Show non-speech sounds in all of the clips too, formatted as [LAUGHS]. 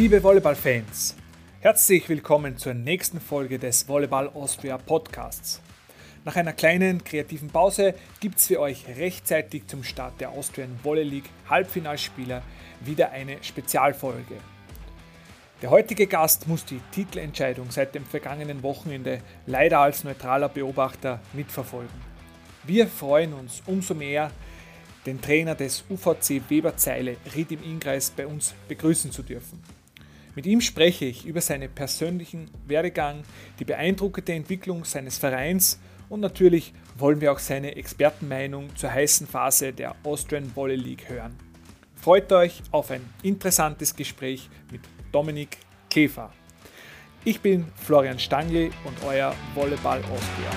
Liebe Volleyballfans, herzlich willkommen zur nächsten Folge des Volleyball Austria Podcasts. Nach einer kleinen kreativen Pause gibt es für euch rechtzeitig zum Start der Austrian Volley League Halbfinalspieler wieder eine Spezialfolge. Der heutige Gast muss die Titelentscheidung seit dem vergangenen Wochenende leider als neutraler Beobachter mitverfolgen. Wir freuen uns umso mehr, den Trainer des UVC Weberzeile Ridim Ingreis bei uns begrüßen zu dürfen. Mit ihm spreche ich über seinen persönlichen Werdegang, die beeindruckende Entwicklung seines Vereins und natürlich wollen wir auch seine Expertenmeinung zur heißen Phase der Austrian Volley League hören. Freut euch auf ein interessantes Gespräch mit Dominik Käfer. Ich bin Florian Stangl und euer Volleyball Austria.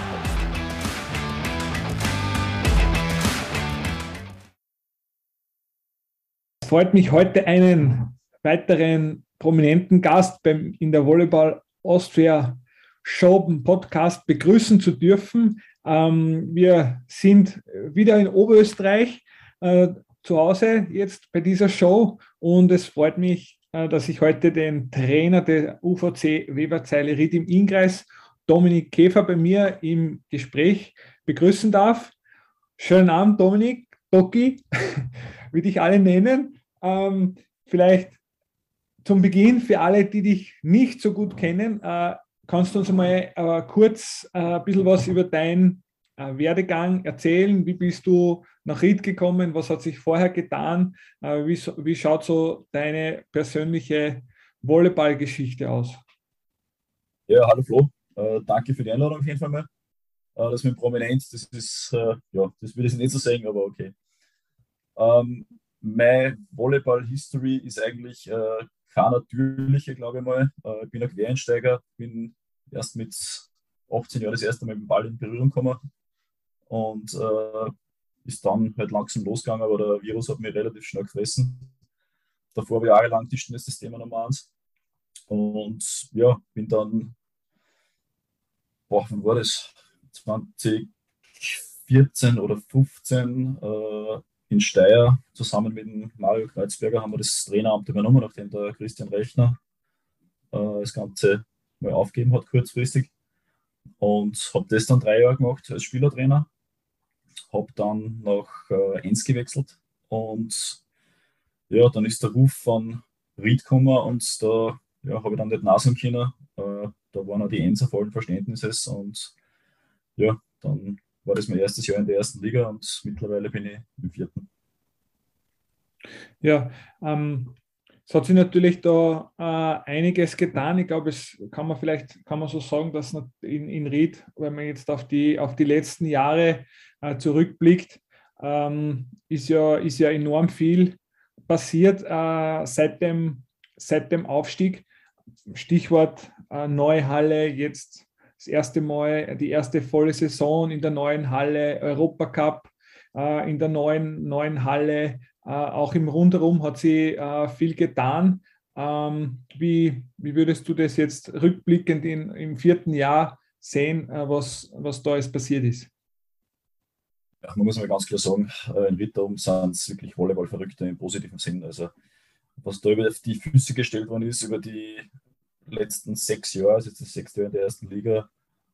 Es freut mich heute einen weiteren prominenten Gast beim, in der Volleyball Austria Show Podcast begrüßen zu dürfen. Ähm, wir sind wieder in Oberösterreich äh, zu Hause jetzt bei dieser Show und es freut mich, äh, dass ich heute den Trainer der UVC Weberzeile Ried im Ingreis, Dominik Käfer, bei mir im Gespräch begrüßen darf. Schönen Abend, Dominik, Doki, [LAUGHS] wie dich alle nennen. Ähm, vielleicht zum Beginn für alle, die dich nicht so gut kennen, äh, kannst du uns mal äh, kurz äh, ein bisschen was über deinen Werdegang erzählen? Wie bist du nach Ried gekommen? Was hat sich vorher getan? Wie, schaut so deine persönliche Volleyballgeschichte aus? Ja, hallo Flo. Danke für die Einladung auf jeden Fall mal. das mit Prominenz, das ist, ja, das würde ich nicht so sagen, aber okay. Ähm, meine Volleyball-History ist eigentlich äh, keine natürliche, glaube ich mal. Äh, ich bin ein Quereinsteiger, bin erst mit 18 Jahren das erste Mal mit dem Ball in Berührung gekommen und äh, ist dann halt langsam losgegangen, aber der Virus hat mich relativ schnell gefressen. Davor war jahrelang Tischtennis das Thema Nummer eins. Und ja, bin dann, boah, wann war das? 2014 oder 15 äh, in Steyr zusammen mit dem Mario Kreuzberger haben wir das Traineramt übernommen, nachdem der Christian Rechner äh, das Ganze mal aufgeben hat, kurzfristig. Und habe das dann drei Jahre gemacht als Spielertrainer. Habe dann nach äh, Enns gewechselt und ja, dann ist der Ruf von Ried gekommen und da ja, habe ich dann nicht nasen können. Äh, da waren auch die Enser vollen Verständnisses und ja, dann war das mein erstes Jahr in der ersten Liga und mittlerweile bin ich im vierten. Ja, ähm, es hat sich natürlich da äh, einiges getan. Ich glaube, es kann man vielleicht kann man so sagen, dass in, in Ried, wenn man jetzt auf die, auf die letzten Jahre äh, zurückblickt, ähm, ist, ja, ist ja enorm viel passiert äh, seit, dem, seit dem Aufstieg. Stichwort äh, neue Halle, jetzt das erste Mal die erste volle Saison in der neuen Halle, Europacup äh, in der neuen, neuen Halle. Äh, auch im Rundherum hat sie äh, viel getan. Ähm, wie, wie würdest du das jetzt rückblickend in, im vierten Jahr sehen, äh, was, was da jetzt passiert ist? Ja, man muss mal ganz klar sagen, äh, in Ritterum sind es wirklich Volleyball-Verrückte im positiven Sinn. Also was da über die Füße gestellt worden ist, über die letzten sechs Jahren, also jetzt das sechste Jahr in der ersten Liga,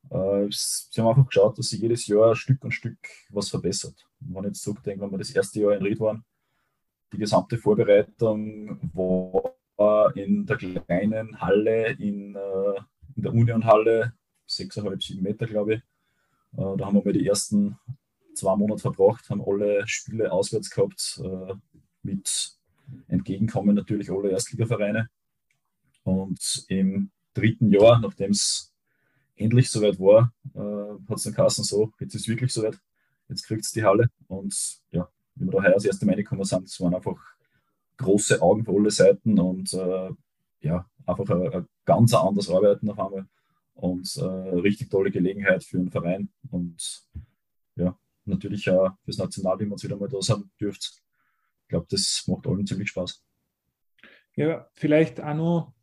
äh, sie haben einfach geschaut, dass sie jedes Jahr Stück und Stück was verbessert. wenn man jetzt zurückdenkt, wenn wir das erste Jahr in Ried waren, die gesamte Vorbereitung war in der kleinen Halle, in, äh, in der Union-Halle, 6,5, 7 Meter, glaube ich. Äh, da haben wir mal die ersten zwei Monate verbracht, haben alle Spiele auswärts gehabt, äh, mit Entgegenkommen natürlich alle Erstligavereine. Und im dritten Jahr, nachdem es endlich soweit war, äh, hat es dann Kassen so, jetzt ist es wirklich soweit, jetzt kriegt es die Halle. Und ja, wie wir da heuer das erste Mal reingekommen sind, es waren einfach große Augen für alle Seiten und äh, ja, einfach ein, ein ganz anderes Arbeiten auf einmal und äh, richtig tolle Gelegenheit für einen Verein und ja, natürlich auch fürs Nationalteam, wenn wir wieder mal da sein dürft. Ich glaube, das macht allen ziemlich Spaß. Ja, vielleicht auch noch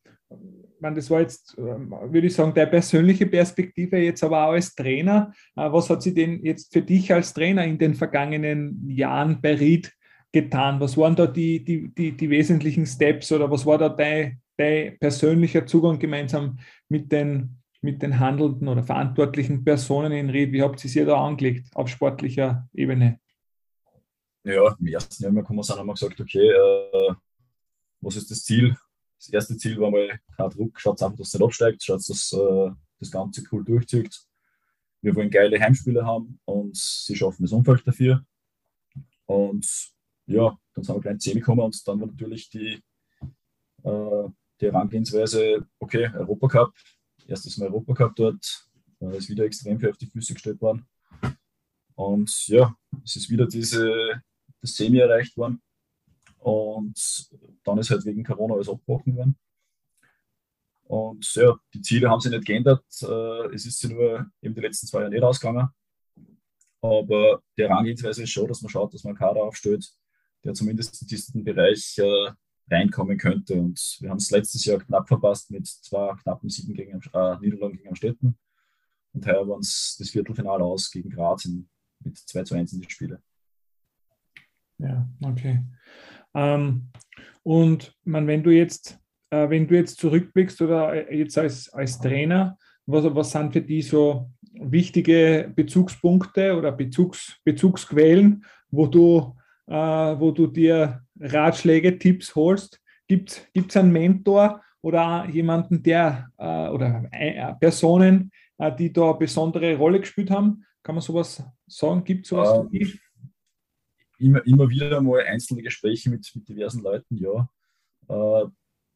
man, das war jetzt, ähm, würde ich sagen, deine persönliche Perspektive, jetzt aber auch als Trainer. Äh, was hat sie denn jetzt für dich als Trainer in den vergangenen Jahren bei Ried getan? Was waren da die, die, die, die wesentlichen Steps oder was war da dein, dein persönlicher Zugang gemeinsam mit den, mit den handelnden oder verantwortlichen Personen in Ried? Wie habt ihr sie da angelegt auf sportlicher Ebene? Ja, im ersten Jahr haben wir gesagt, okay, äh, was ist das Ziel? Das erste Ziel war mal kein Druck, schaut einfach, dass es nicht absteigt, schaut, dass äh, das Ganze cool durchzieht. Wir wollen geile Heimspiele haben und sie schaffen das Umfeld dafür. Und ja, dann sind wir gleich in 10 gekommen und dann war natürlich die, äh, die Herangehensweise, okay, Europacup, erstes Mal Europacup dort, äh, ist wieder extrem viel auf die Füße gestellt worden. Und ja, es ist wieder diese, das Semi erreicht worden. Und dann ist halt wegen Corona alles abgebrochen worden. Und ja, die Ziele haben sich nicht geändert. Äh, es ist sie nur eben die letzten zwei Jahre nicht ausgegangen. Aber die Herangehensweise ist schon, dass man schaut, dass man einen Kader aufstellt, der zumindest in diesen Bereich äh, reinkommen könnte. Und wir haben es letztes Jahr knapp verpasst mit zwei knappen Siegen gegen äh, Niederlagen gegen Amstetten. Und heuer war uns das Viertelfinale aus gegen Graz in, mit 2 zu 1 in die Spiele. Ja, okay. Ähm, und man, wenn du jetzt, äh, wenn du jetzt zurückblickst oder jetzt als, als Trainer, was, was sind für die so wichtige Bezugspunkte oder Bezugs, Bezugsquellen, wo du, äh, wo du dir Ratschläge, Tipps holst? Gibt es einen Mentor oder jemanden, der äh, oder äh, Personen, äh, die da eine besondere Rolle gespielt haben? Kann man sowas sagen? Gibt es sowas? Ähm, immer, immer wieder mal einzelne Gespräche mit, mit diversen Leuten, ja. Äh,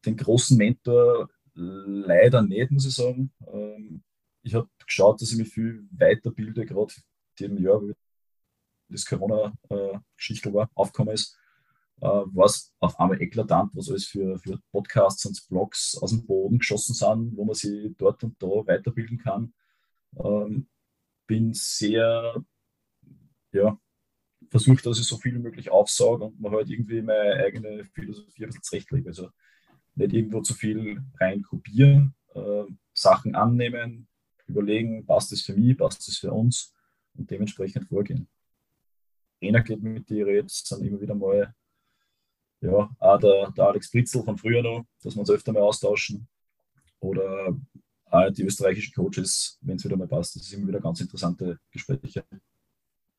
den großen Mentor leider nicht, muss ich sagen. Ähm, ich habe geschaut, dass ich mich viel weiterbilde, gerade dem Jahr, wie das Corona-Geschichte äh, war, aufgekommen ist, äh, war es auf einmal eklatant, was alles für, für Podcasts und Blogs aus dem Boden geschossen sind, wo man sich dort und da weiterbilden kann. Ähm, bin sehr, ja, versucht, dass ich so viel wie möglich aufsauge und man halt irgendwie meine eigene Philosophie ein bisschen zurechtlege. Also nicht irgendwo zu viel rein kopieren, äh, Sachen annehmen, überlegen, passt das für mich, passt das für uns und dementsprechend vorgehen. Einer geht mit dir jetzt, sind immer wieder mal, ja, auch der, der Alex Britzel von früher noch, dass wir uns öfter mal austauschen. Oder die österreichischen Coaches, wenn es wieder mal passt. Das ist immer wieder ganz interessante Gespräche.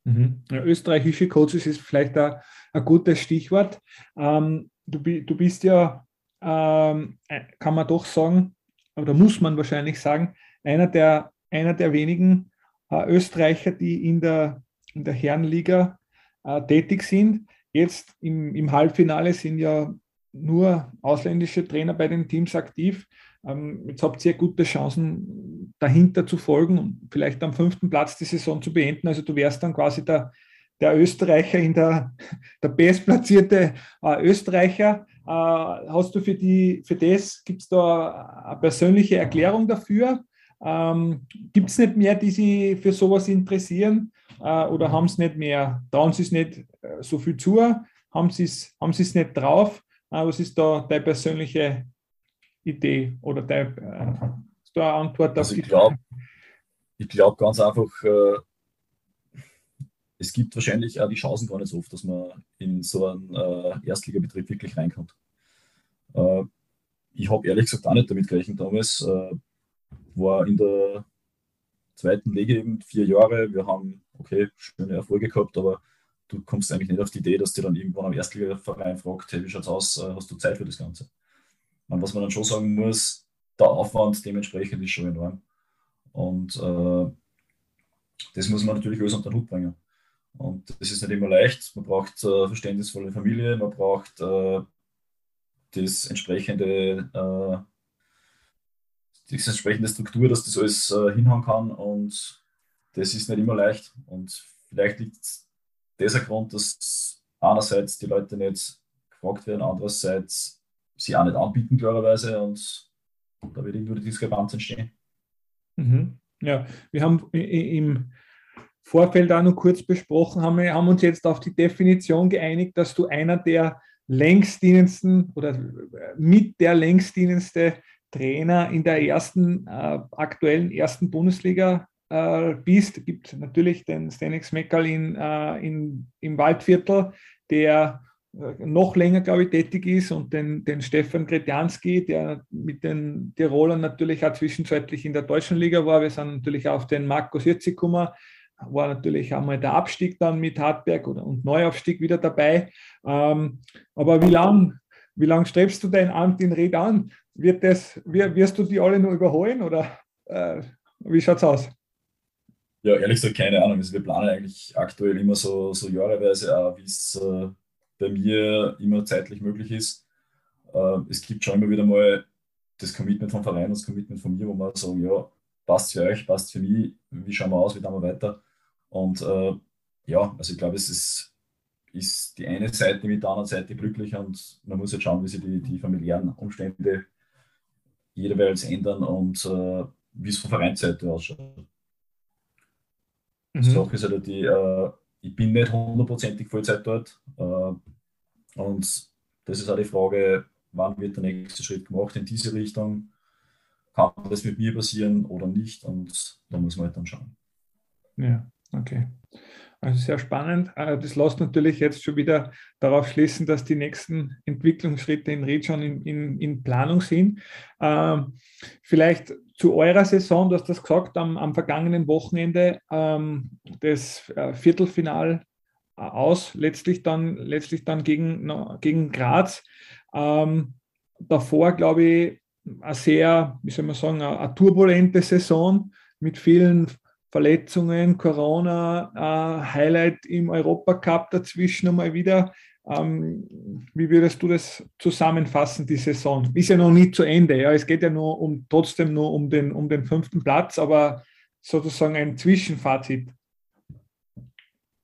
Mhm. Ja, österreichische Coaches ist vielleicht ein, ein gutes Stichwort. Ähm, du, du, bist ja, ähm, äh, kann man doch sagen, oder muss man wahrscheinlich sagen, einer der, einer der wenigen äh, Österreicher, die in der, in der Herrenliga äh, tätig sind. Jetzt im, im Halbfinale sind ja nur ausländische Trainer bei den Teams aktiv. Ähm, jetzt habt ihr gute Chancen, dahinter zu folgen und vielleicht am fünften Platz die Saison zu beenden. Also du wärst dann quasi der, der Österreicher in der, der bestplatzierte äh, Österreicher. Äh, hast du für, die, für das, gibt es da eine persönliche Erklärung dafür? Ähm, gibt es nicht mehr, die sich für sowas interessieren äh, oder haben es nicht mehr, trauen sie es nicht äh, so viel zu, haben sie es haben nicht drauf? Äh, was ist da deine persönliche Idee oder deine, äh, Antwort also ich glaube glaub ganz einfach, äh, es gibt wahrscheinlich auch die Chancen gar nicht so oft, dass man in so einen äh, Erstligabetrieb wirklich reinkommt. Äh, ich habe ehrlich gesagt auch nicht damit gerechnet damals. War in der zweiten Liga eben vier Jahre. Wir haben, okay, schöne Erfolge gehabt, aber du kommst eigentlich nicht auf die Idee, dass dir dann irgendwann am Erstligaverein fragt, hey, wie schaut's aus, hast du Zeit für das Ganze? Und was man dann schon sagen muss, der Aufwand dementsprechend ist schon enorm. Und äh, das muss man natürlich alles unter den Hut bringen. Und das ist nicht immer leicht. Man braucht äh, verständnisvolle Familie, man braucht äh, das entsprechende, äh, die entsprechende Struktur, dass das alles äh, hinhauen kann. Und das ist nicht immer leicht. Und vielleicht liegt dieser Grund, dass einerseits die Leute nicht gefragt werden, andererseits sie auch nicht anbieten, klarerweise. Und da wird irgendwo die Diskrepanz entstehen. Mhm. Ja, wir haben im Vorfeld auch noch kurz besprochen, haben wir haben uns jetzt auf die Definition geeinigt, dass du einer der längstdienendsten oder mit der längstdienendste Trainer in der ersten, äh, aktuellen ersten Bundesliga äh, bist. Gibt natürlich den Stanix Meckerl in, äh, in, im Waldviertel, der noch länger, glaube ich, tätig ist und den, den Stefan Gretjanski, der mit den Tirolern natürlich auch zwischenzeitlich in der deutschen Liga war. Wir sind natürlich auf den Marco Sirzi gekommen, war natürlich einmal der Abstieg dann mit Hartberg oder, und Neuaufstieg wieder dabei. Ähm, aber wie lange wie lang strebst du dein Amt in Red an? Wird das, wirst du die alle nur überholen oder äh, wie schaut es aus? Ja, ehrlich gesagt, keine Ahnung. Also wir planen eigentlich aktuell immer so, so jahreweise wie es äh, bei mir immer zeitlich möglich ist. Äh, es gibt schon immer wieder mal das Commitment vom Verein, das Commitment von mir, wo man sagen, ja, passt für euch, passt für mich, wie schauen wir aus, wie tun wir weiter. Und äh, ja, also ich glaube, es ist, ist die eine Seite mit der anderen Seite glücklich und man muss jetzt schauen, wie sich die, die familiären Umstände jeweils ändern und äh, wie es von Vereinsseite ausschaut. Mhm. Sache ist halt die, äh, ich bin nicht hundertprozentig Vollzeit dort. Äh, und das ist auch die Frage, wann wird der nächste Schritt gemacht in diese Richtung? Kann das mit mir passieren oder nicht? Und da muss man halt dann schauen. Ja, okay. Also sehr spannend. Äh, das lässt natürlich jetzt schon wieder darauf schließen, dass die nächsten Entwicklungsschritte in Ried schon in, in, in Planung sind. Ähm, vielleicht zu eurer Saison, du hast das gesagt, am, am vergangenen Wochenende ähm, das äh, Viertelfinal äh, aus, letztlich dann, letztlich dann gegen, gegen Graz. Ähm, davor, glaube ich, eine sehr, wie soll man sagen, eine, eine turbulente Saison mit vielen Verletzungen, Corona, äh, Highlight im Europacup dazwischen einmal wieder. Ähm, wie würdest du das zusammenfassen, die Saison? Ist ja noch nicht zu Ende. Ja? Es geht ja nur um trotzdem nur um den, um den fünften Platz, aber sozusagen ein Zwischenfazit.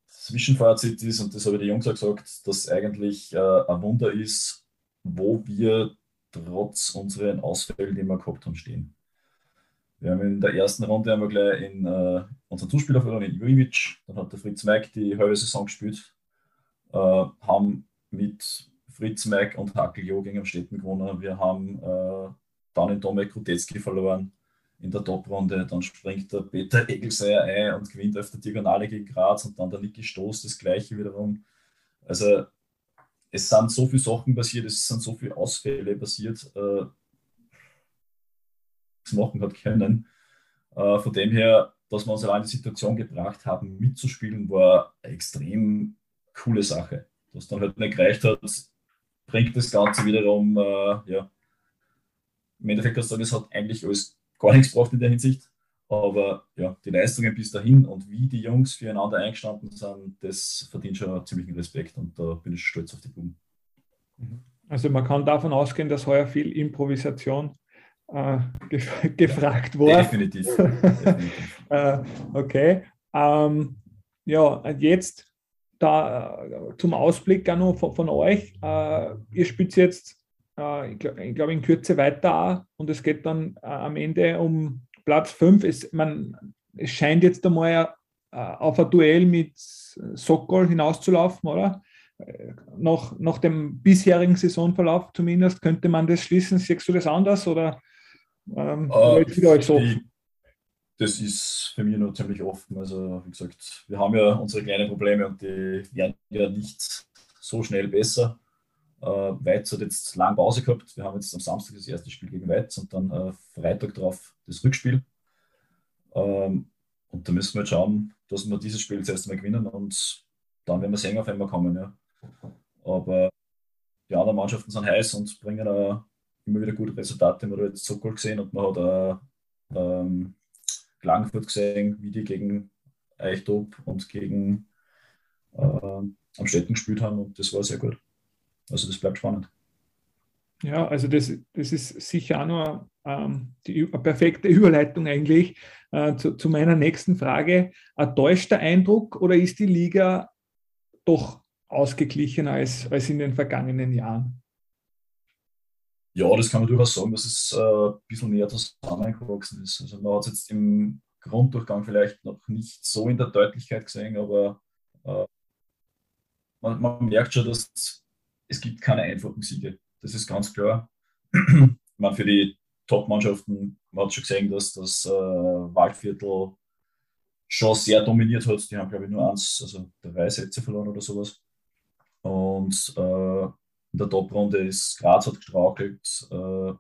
Zwischenfazit ist, und das habe ich den Jungs auch gesagt, dass eigentlich äh, ein Wunder ist, wo wir trotz unseren Ausfällen, die wir gehabt haben, stehen. Wir haben in der ersten Runde wir gleich in, äh, unseren Zuspieler verloren, in Ivovic. Dann hat der Fritz Meck die halbe Saison gespielt. Äh, haben mit Fritz Meck und Hackel Jo gegen Städten gewonnen. Wir haben äh, dann in Tomek Rutetzky verloren in der Top-Runde. Dann springt der Peter Egelseier ein und gewinnt auf der Diagonale gegen Graz und dann der Niki Stoß das gleiche wiederum. Also es sind so viele Sachen passiert, es sind so viele Ausfälle passiert. Äh, machen hat können. Äh, von dem her, dass wir uns allein die Situation gebracht haben, mitzuspielen, war extrem coole Sache. Dass dann halt nicht gereicht hat, bringt das Ganze wiederum, äh, ja, im Endeffekt kannst du sagen, es hat eigentlich alles gar nichts gebracht in der Hinsicht. Aber ja, die Leistungen bis dahin und wie die Jungs füreinander eingestanden sind, das verdient schon ziemlichen Respekt und da bin ich stolz auf die Buben. Mhm. Also man kann davon ausgehen, dass heuer viel Improvisation äh, gef [LAUGHS] gefragt worden. Definitiv. [LAUGHS] Definitiv. äh, okay. Ähm, ja, jetzt da äh, zum Ausblick auch noch von, von euch. Äh, ihr spielt jetzt, äh, ich glaube, glaub in Kürze weiter und es geht dann am Ende um Platz 5. Es, es scheint jetzt einmal auf ein Duell mit Sokol hinauszulaufen, oder? Nach, nach dem bisherigen Saisonverlauf zumindest könnte man das schließen. Siehst du das anders oder ähm, uh, die, das ist für mich noch ziemlich offen. Also, wie gesagt, wir haben ja unsere kleinen Probleme und die werden ja nicht so schnell besser. Äh, Weiz hat jetzt lange Pause gehabt. Wir haben jetzt am Samstag das erste Spiel gegen Weiz und dann äh, Freitag drauf das Rückspiel. Ähm, und da müssen wir jetzt schauen, dass wir dieses Spiel zuerst mal gewinnen und dann werden wir sehen, auf einmal kommen. Ja. Aber die anderen Mannschaften sind heiß und bringen eine immer wieder gute Resultate. Man hat jetzt Sokol gesehen und man hat auch ähm, Klagenfurt gesehen, wie die gegen Eichtop und gegen äh, Amstetten gespielt haben und das war sehr gut. Also das bleibt spannend. Ja, also das, das ist sicher auch nur ähm, die perfekte Überleitung eigentlich äh, zu, zu, meiner nächsten Frage. Ein täuschter Eindruck oder ist die Liga doch ausgeglichener als, als in den vergangenen Jahren? Ja, das kann man durchaus sagen, dass es äh, ein bisschen näher zusammengewachsen ist. Also man hat es jetzt im Grunddurchgang vielleicht noch nicht so in der Deutlichkeit gesehen, aber äh, man, man, merkt schon, dass es gibt keine einfachen Siege. Das ist ganz klar. [CLEARS THROAT] man für die Top-Mannschaften, man hat schon gesehen, dass das äh, Waldviertel schon sehr dominiert hat. Die haben, glaube ich, nur eins, also drei Sätze verloren oder sowas. Und äh, in der Top-Runde ist Graz hat gestrauchelt, äh,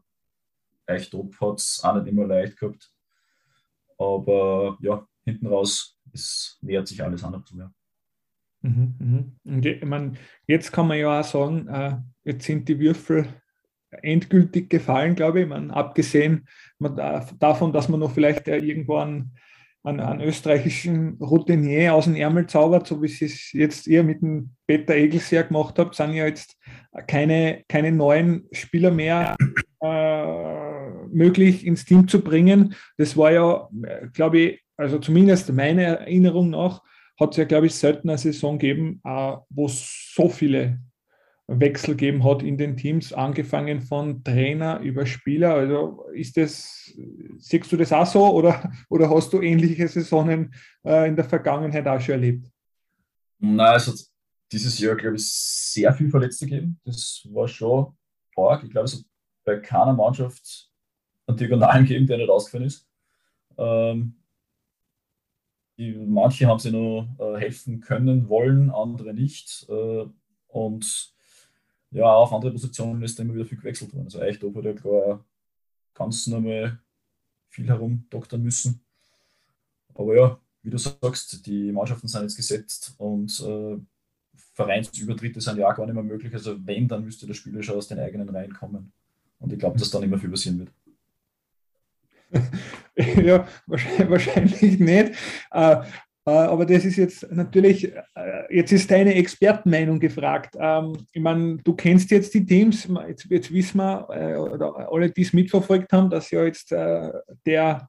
Top hat es auch nicht immer leicht gehabt. Aber ja, hinten raus ist, nähert sich alles an zu mehr. Mhm, mhm. Ich meine, jetzt kann man ja auch sagen, äh, jetzt sind die Würfel endgültig gefallen, glaube ich. ich meine, abgesehen davon, dass man noch vielleicht irgendwo einen, einen, österreichischen Routinier aus dem Ärmel zaubert, so wie es jetzt ihr mit dem Peter Egelseer gemacht habt, sind ja jetzt keine, keine neuen Spieler mehr äh, möglich ins Team zu bringen. Das war ja, glaube ich, also zumindest meiner Erinnerung nach, hat es ja, glaube ich, selten eine Saison gegeben, äh, wo so viele Wechsel gegeben hat in den Teams, angefangen von Trainer über Spieler. Also ist das, siehst du das auch so oder, [LAUGHS] oder hast du ähnliche Saisonen äh, in der Vergangenheit auch schon erlebt? Nein, es hat dieses Jahr, glaube ich, sehr viel Verletzte gegeben. Das war schon arg. Ich glaube, es hat bei keiner Mannschaft einen Diagonalen gegeben, der nicht ausgefallen ist. Ähm, die, manche haben sie noch äh, helfen können, wollen, andere nicht. Äh, und ja, auf andere Positionen ist immer wieder viel gewechselt worden. Also echt, ob er klar ganz nochmal viel herumdoktern müssen. Aber ja, wie du sagst, die Mannschaften sind jetzt gesetzt und äh, Vereinsübertritte sind ja auch gar nicht mehr möglich. Also wenn, dann müsste der Spieler schon aus den eigenen Reihen kommen. Und ich glaube, dass dann immer viel passieren wird. [LAUGHS] ja, wahrscheinlich, nicht. Äh, aber das ist jetzt natürlich, äh, jetzt ist deine Expertenmeinung gefragt. Ähm, ich meine, du kennst jetzt die Teams, jetzt, jetzt wissen wir, oder alle, die es mitverfolgt haben, dass ja jetzt der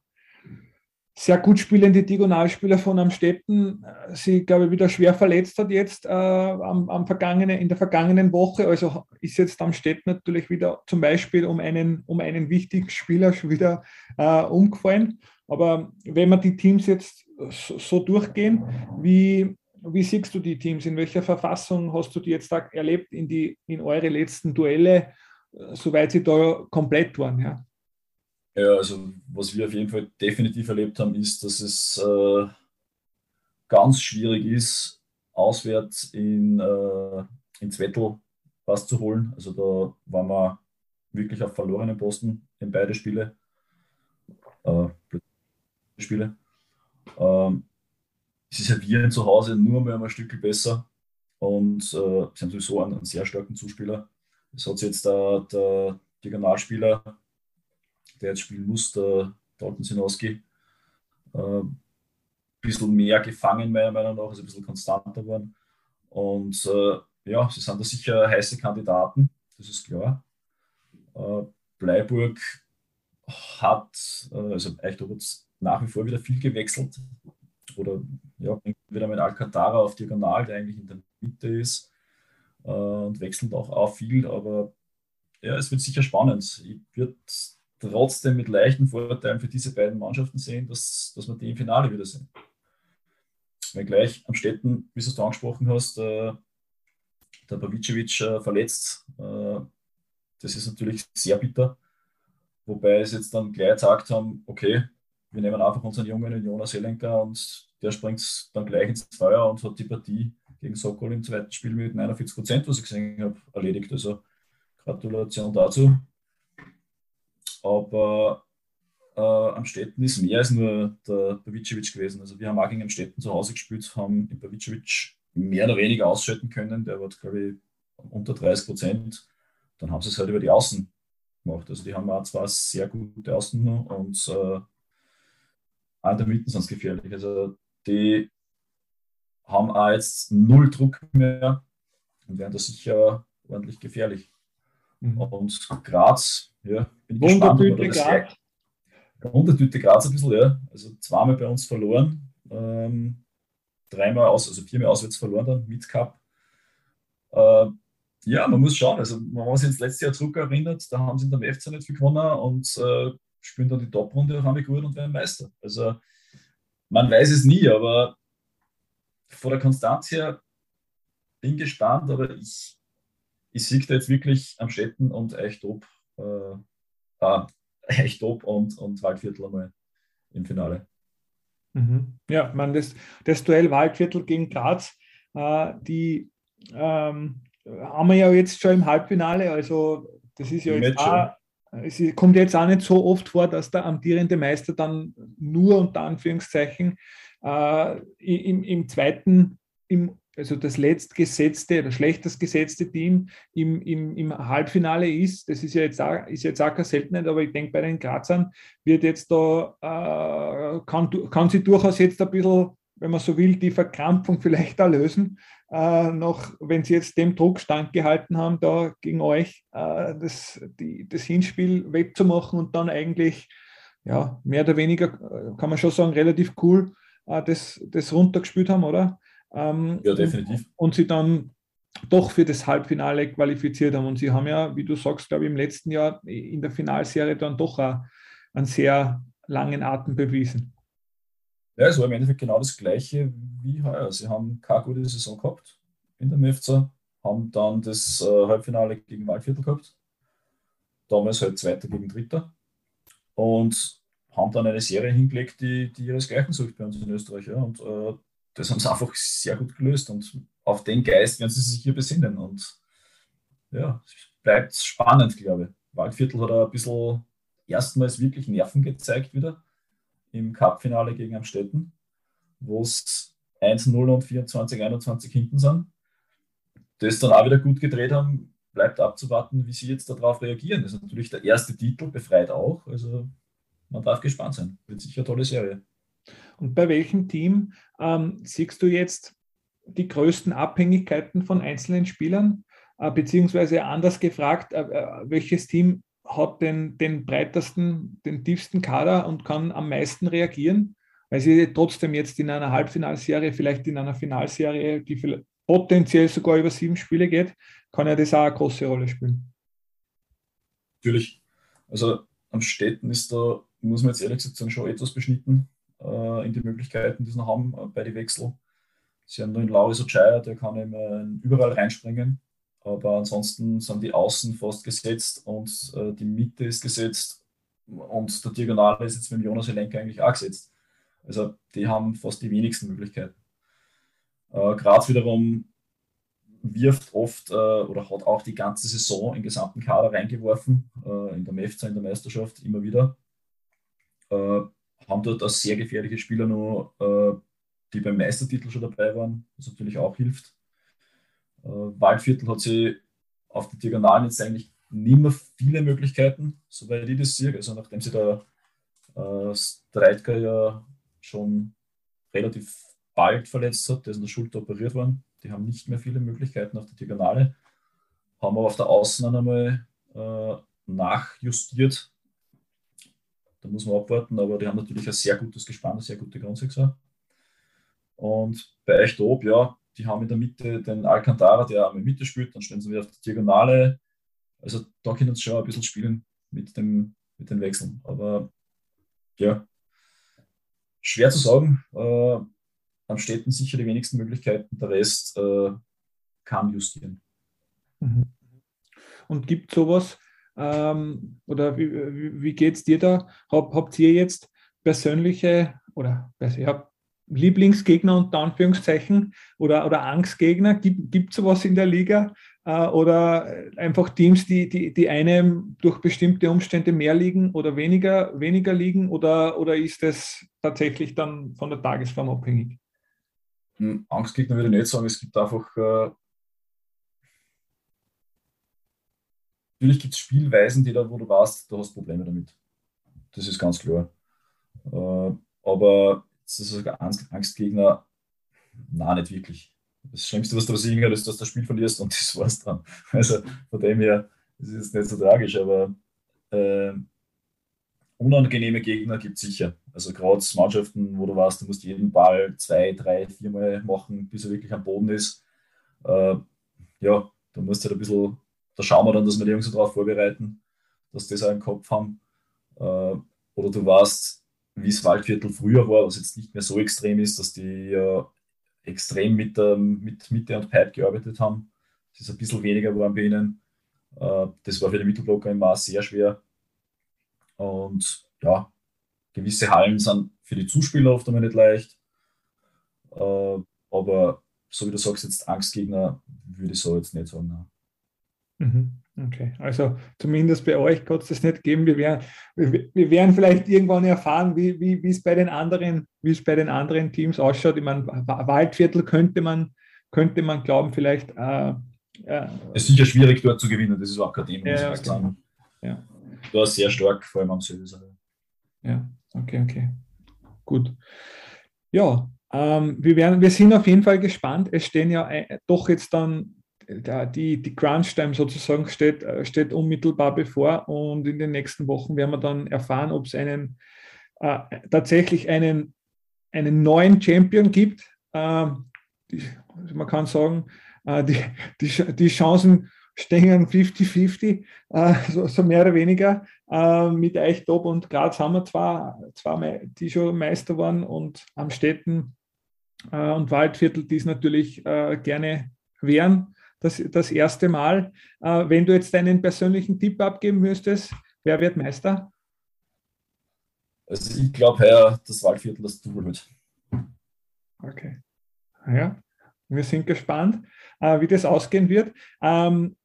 sehr gut spielende Diagonalspieler von Amstetten äh, sich, glaube ich, wieder schwer verletzt hat jetzt äh, am, am vergangenen, in der vergangenen Woche. Also ist jetzt Amstetten natürlich wieder zum Beispiel um einen, um einen wichtigen Spieler schon wieder äh, umgefallen. Aber wenn wir die Teams jetzt so, durchgehen, wie, wie siehst du die Teams? In welcher Verfassung hast du die jetzt erlebt in, die, in eure letzten Duelle, äh, soweit sie da komplett waren? Ja? Ja, also was wir auf jeden Fall definitiv erlebt haben, ist, dass es äh, ganz schwierig ist, auswärts in, äh, ins Wettel was zu holen. Also da waren wir wirklich auf verlorenen Posten in beide Spiele. Äh, Spiele. Ähm, sie servieren zu Hause nur mehr ein Stück besser und äh, sie haben sowieso einen, einen, sehr starken Zuspieler. Es hat jetzt der, der Diagonalspieler der jetzt spielen muss, der Dalton Sinowski, ein äh, bisschen mehr gefangen, meiner Meinung nach, also ein bisschen konstanter geworden. Und äh, ja, sie sind da sicher heiße Kandidaten, das ist klar. Äh, Bleiburg hat, äh, also Eichtorf hat nach wie vor wieder viel gewechselt. Oder ja, wieder mit Alcantara auf Diagonal, der eigentlich in der Mitte ist. Äh, und wechselt auch, auch viel, aber ja, es wird sicher spannend. Ich würde trotzdem mit leichten Vorteilen für diese beiden Mannschaften sehen, dass, dass wir die im Finale wieder sehen. Wenn gleich am Städten, wie du es angesprochen hast, äh, der Pavicevic äh, verletzt, äh, das ist natürlich sehr bitter. Wobei es jetzt dann gleich gesagt haben, okay, wir nehmen einfach unseren jungen Jonas Selenka und der springt dann gleich ins Feuer und hat die Partie gegen Sokol im zweiten Spiel mit 49 Prozent, was ich gesehen habe, erledigt. Also Gratulation dazu. Aber äh, am Städten ist mehr als nur der Pavicevic gewesen. Also wir haben auch gegen Amstetten zu Hause gespielt, haben den Pavicevic mehr oder weniger ausschalten können. Der war, glaube ich, unter 30 Prozent. Dann haben sie es halt über die Außen gemacht. Also die haben auch zwar sehr gute Außen und äh, auch der Mitte sind es gefährlich. Also die haben auch jetzt null Druck mehr und werden da sicher ordentlich gefährlich. Mhm. Und Graz, ja, bin ich gespannt, ob das Graz. Untertüte Graz ein bisschen, ja. Also zweimal bei uns verloren, ähm, dreimal aus, also viermal auswärts verloren dann mit Cup. Äh, ja, man muss schauen. Also, wenn man sich ins letzte Jahr zurück erinnert, da haben sie in der FC nicht viel gewonnen und äh, spielen dann die Top-Runde auch einmal gut und werden Meister. Also, man weiß es nie, aber vor der Konstanz her bin gespannt, aber ich ich sehe da jetzt wirklich am Städten und Eichtop, äh, ah, [LAUGHS] Eichtop und, und Waldviertel einmal im Finale. Mhm. Ja, man, das, das Duell Waldviertel gegen Graz, äh, die, ähm, haben wir ja jetzt schon im Halbfinale, also das ist ja jetzt auch, es kommt jetzt auch nicht so oft vor, dass der amtierende Meister dann nur unter Anführungszeichen äh, im, im zweiten, im, also das letztgesetzte oder schlechtest gesetzte Team im, im, im Halbfinale ist. Das ist ja jetzt auch, ist jetzt auch keine Seltenheit, aber ich denke, bei den Grazern wird jetzt da, äh, kann, kann sie durchaus jetzt ein bisschen, wenn man so will, die Verkrampfung vielleicht erlösen äh, noch, wenn sie jetzt dem Druck standgehalten haben, da gegen euch äh, das, die, das Hinspiel wegzumachen und dann eigentlich, ja, mehr oder weniger, äh, kann man schon sagen, relativ cool äh, das, das runtergespielt haben, oder? Ähm, ja, definitiv. Und, und sie dann doch für das Halbfinale qualifiziert haben. Und sie haben ja, wie du sagst, glaube ich, im letzten Jahr in der Finalserie dann doch einen sehr langen Atem bewiesen. Ja, es war im Endeffekt genau das Gleiche wie heuer. Sie haben keine gute Saison gehabt in der MFC, haben dann das äh, Halbfinale gegen Waldviertel gehabt. Damals halt Zweiter gegen Dritter. Und haben dann eine Serie hingelegt, die, die ihresgleichen sucht bei uns in Österreich. Ja. Und äh, das haben sie einfach sehr gut gelöst. Und auf den Geist werden sie sich hier besinnen. Und ja, bleibt spannend, glaube ich. Waldviertel hat ein bisschen erstmals wirklich Nerven gezeigt wieder im Cup-Finale gegen Amstetten, wo es 1-0 und 24-21 hinten sind. Das dann auch wieder gut gedreht haben, bleibt abzuwarten, wie sie jetzt darauf reagieren. Das ist natürlich der erste Titel, befreit auch. Also man darf gespannt sein. Wird sicher eine tolle Serie. Und bei welchem Team ähm, siehst du jetzt die größten Abhängigkeiten von einzelnen Spielern? Äh, beziehungsweise anders gefragt, äh, äh welches Team hat den, den breitesten, den tiefsten Kader und kann am meisten reagieren, weil sie trotzdem jetzt in einer Halbfinalserie, vielleicht in einer Finalserie, die potenziell sogar über sieben Spiele geht, kann ja das auch eine große Rolle spielen. Natürlich. Also am Städten ist da, muss man jetzt ehrlich gesagt schon etwas beschnitten äh, in die Möglichkeiten, die sie noch haben äh, bei den Wechsel. Sie haben nur einen Lauris Ochaya, der kann immer überall reinspringen. Aber ansonsten sind die Außen fast gesetzt und äh, die Mitte ist gesetzt und der Diagonale ist jetzt mit Jonas Helenka eigentlich auch gesetzt. Also die haben fast die wenigsten Möglichkeiten. Äh, Graz wiederum wirft oft äh, oder hat auch die ganze Saison in gesamten Kader reingeworfen, äh, in der MEFZA, in der Meisterschaft immer wieder. Äh, haben dort auch sehr gefährliche Spieler noch, äh, die beim Meistertitel schon dabei waren, was natürlich auch hilft. Äh, Waldviertel hat sie auf der Diagonalen jetzt eigentlich nicht mehr viele Möglichkeiten, soweit ich das sehe. Also nachdem sie da äh, Streitker ja schon relativ bald verletzt hat, der ist in der Schulter operiert worden. Die haben nicht mehr viele Möglichkeiten auf der Diagonale. Haben aber auf der Außen einmal äh, nachjustiert. Da muss man abwarten, aber die haben natürlich ein sehr gutes Gespann, eine sehr gute Grundsechser. Und bei oben, ja, die haben in der Mitte den Alcantara, der der Mitte spielt, dann stellen sie wieder auf die Diagonale. Also da können sie schon ein bisschen spielen mit, dem, mit den Wechseln. Aber ja, schwer zu sagen. Äh, am Städten sicher die wenigsten Möglichkeiten, der Rest äh, kann justieren. Mhm. Und gibt sowas, ähm, oder wie, wie, wie geht es dir da? Hab, habt ihr jetzt persönliche, oder habe Lieblingsgegner unter Anführungszeichen oder, oder Angstgegner? Gibt es sowas in der Liga? Äh, oder einfach Teams, die, die, die einem durch bestimmte Umstände mehr liegen oder weniger, weniger liegen? Oder, oder ist das tatsächlich dann von der Tagesform abhängig? Hm, Angstgegner würde ich nicht sagen. Es gibt einfach. Äh, natürlich gibt es Spielweisen, die da, wo du weißt, du hast Probleme damit. Das ist ganz klar. Äh, aber das ist Angstgegner. Nein, nicht wirklich. Das Schlimmste, was du passieren kann, ist, dass du das Spiel verlierst und [LAUGHS] das war's dann. Also von dem her ist es nicht so tragisch, aber äh, unangenehme Gegner gibt es sicher. Also gerade Mannschaften, wo du weißt, du musst jeden Ball zwei, drei, viermal machen, bis er wirklich am Boden ist. Äh, ja, da musst du halt ein bisschen, da schauen wir dann, dass wir die Jungs so drauf vorbereiten, dass die das auch im Kopf haben. Äh, oder du weißt, wie es Waldviertel früher war, was jetzt nicht mehr so extrem ist, dass die äh, extrem mit, ähm, mit Mitte und Pipe gearbeitet haben. Es ist ein bisschen weniger geworden bei ihnen. Äh, das war für die Mittelblocker immer sehr schwer. Und ja, gewisse Hallen sind für die Zuspieler oft einmal nicht leicht. Äh, aber so wie du sagst, jetzt Angstgegner, würde ich so jetzt nicht sagen. Mhm. Okay, also zumindest bei euch kann es das nicht geben. Wir werden, wir werden vielleicht irgendwann erfahren, wie, wie, wie es bei den anderen, wie es bei den anderen Teams ausschaut. Ich meine, Waldviertel könnte man, könnte man glauben, vielleicht. Äh, äh, es ist sicher schwierig dort zu gewinnen, das ist auch akademisch. Ja, okay. Genau. ja. Du warst sehr stark, vor allem am Service. Ja, okay, okay. Gut. Ja, ähm, wir, werden, wir sind auf jeden Fall gespannt. Es stehen ja äh, doch jetzt dann die, die Crunch-Time sozusagen steht, äh, steht unmittelbar bevor und in den nächsten Wochen werden wir dann erfahren, ob es einen äh, tatsächlich einen, einen neuen Champion gibt. Äh, die, man kann sagen, äh, die, die, die Chancen stehen 50-50, äh, so, so, mehr oder weniger. Äh, mit Eichtop und Graz haben wir zwar, zwar die schon Meister waren und am Städten und Waldviertel, die es natürlich gerne wären das, das erste Mal. Äh, wenn du jetzt deinen persönlichen Tipp abgeben müsstest, wer wird Meister? Also ich glaube, Herr, das Waldviertel das Double wird. Okay. Ja, wir sind gespannt, äh, wie das ausgehen wird. Ähm,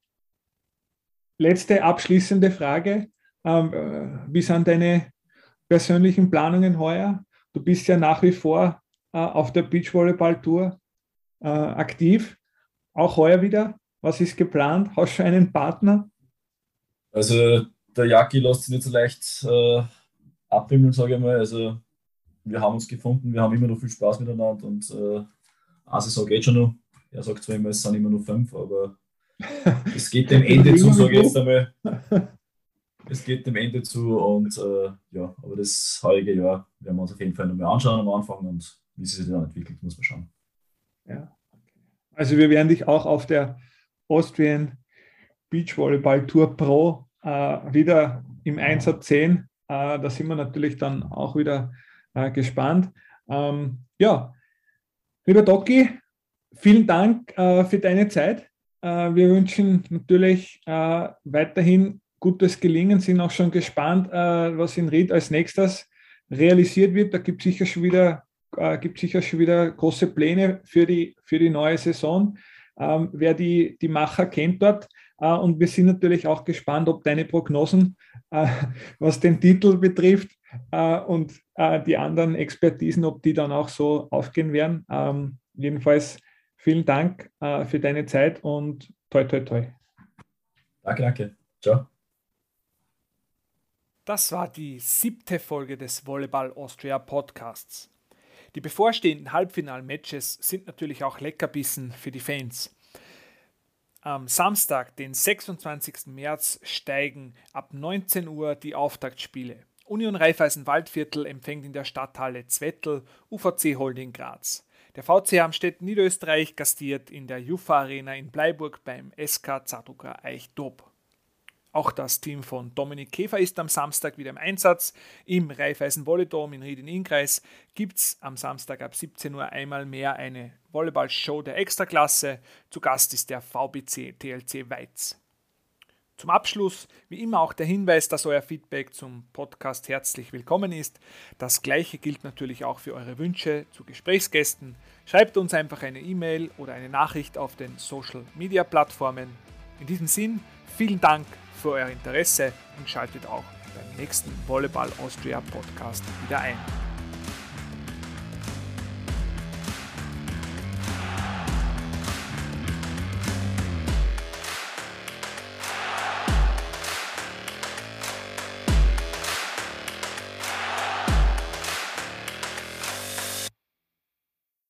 letzte abschließende Frage. Ähm, äh, wie sind deine persönlichen Planungen heuer? Du bist ja nach wie vor äh, auf der Beachvolleyball-Tour äh, aktiv. Auch heuer wieder? Was ist geplant? Hast du schon einen Partner? Also der Jaki lässt sich nicht so leicht äh, abwimmeln, sage ich mal. Also wir haben uns gefunden, wir haben immer noch viel Spaß miteinander und äh, eine Saison geht schon noch. Er sagt zwar immer, es sind immer nur fünf, aber [LAUGHS] es geht dem Ende zu, sage ich jetzt einmal. [LAUGHS] Es geht dem Ende zu und äh, ja, aber das heutige Jahr werden wir uns auf jeden Fall nochmal anschauen am Anfang und wie sich dann entwickelt, muss man schauen. Ja, also wir werden dich auch auf der Austrian Beach Volleyball Tour Pro äh, wieder im Einsatz sehen. Äh, da sind wir natürlich dann auch wieder äh, gespannt. Ähm, ja, lieber Doki, vielen Dank äh, für deine Zeit. Äh, wir wünschen natürlich äh, weiterhin gutes Gelingen, sind auch schon gespannt, was in Ried als nächstes realisiert wird. Da gibt es sicher schon wieder äh, gibt sicher schon wieder große Pläne für die, für die neue Saison. Ähm, wer die, die Macher kennt dort. Äh, und wir sind natürlich auch gespannt, ob deine Prognosen, äh, was den Titel betrifft äh, und äh, die anderen Expertisen, ob die dann auch so aufgehen werden. Ähm, jedenfalls vielen Dank äh, für deine Zeit und toi, toi, toi. Danke, danke. Ciao. Das war die siebte Folge des Volleyball Austria Podcasts. Die bevorstehenden Halbfinal-Matches sind natürlich auch Leckerbissen für die Fans. Am Samstag, den 26. März, steigen ab 19 Uhr die Auftaktspiele. Union Raiffeisen Waldviertel empfängt in der Stadthalle Zwettel UVC Holding Graz. Der VC Amstedt Niederösterreich gastiert in der Jufa Arena in Bleiburg beim SK Zadrucker Eichdob. Auch das Team von Dominik Käfer ist am Samstag wieder im Einsatz. Im Raiffeisen Volleydom in Ried in Inkreis gibt es am Samstag ab 17 Uhr einmal mehr eine Volleyball-Show der Extraklasse. Zu Gast ist der VBC TLC Weiz. Zum Abschluss, wie immer, auch der Hinweis, dass euer Feedback zum Podcast herzlich willkommen ist. Das gleiche gilt natürlich auch für eure Wünsche zu Gesprächsgästen. Schreibt uns einfach eine E-Mail oder eine Nachricht auf den Social Media Plattformen. In diesem Sinn, vielen Dank für euer Interesse und schaltet auch beim nächsten Volleyball Austria Podcast wieder ein.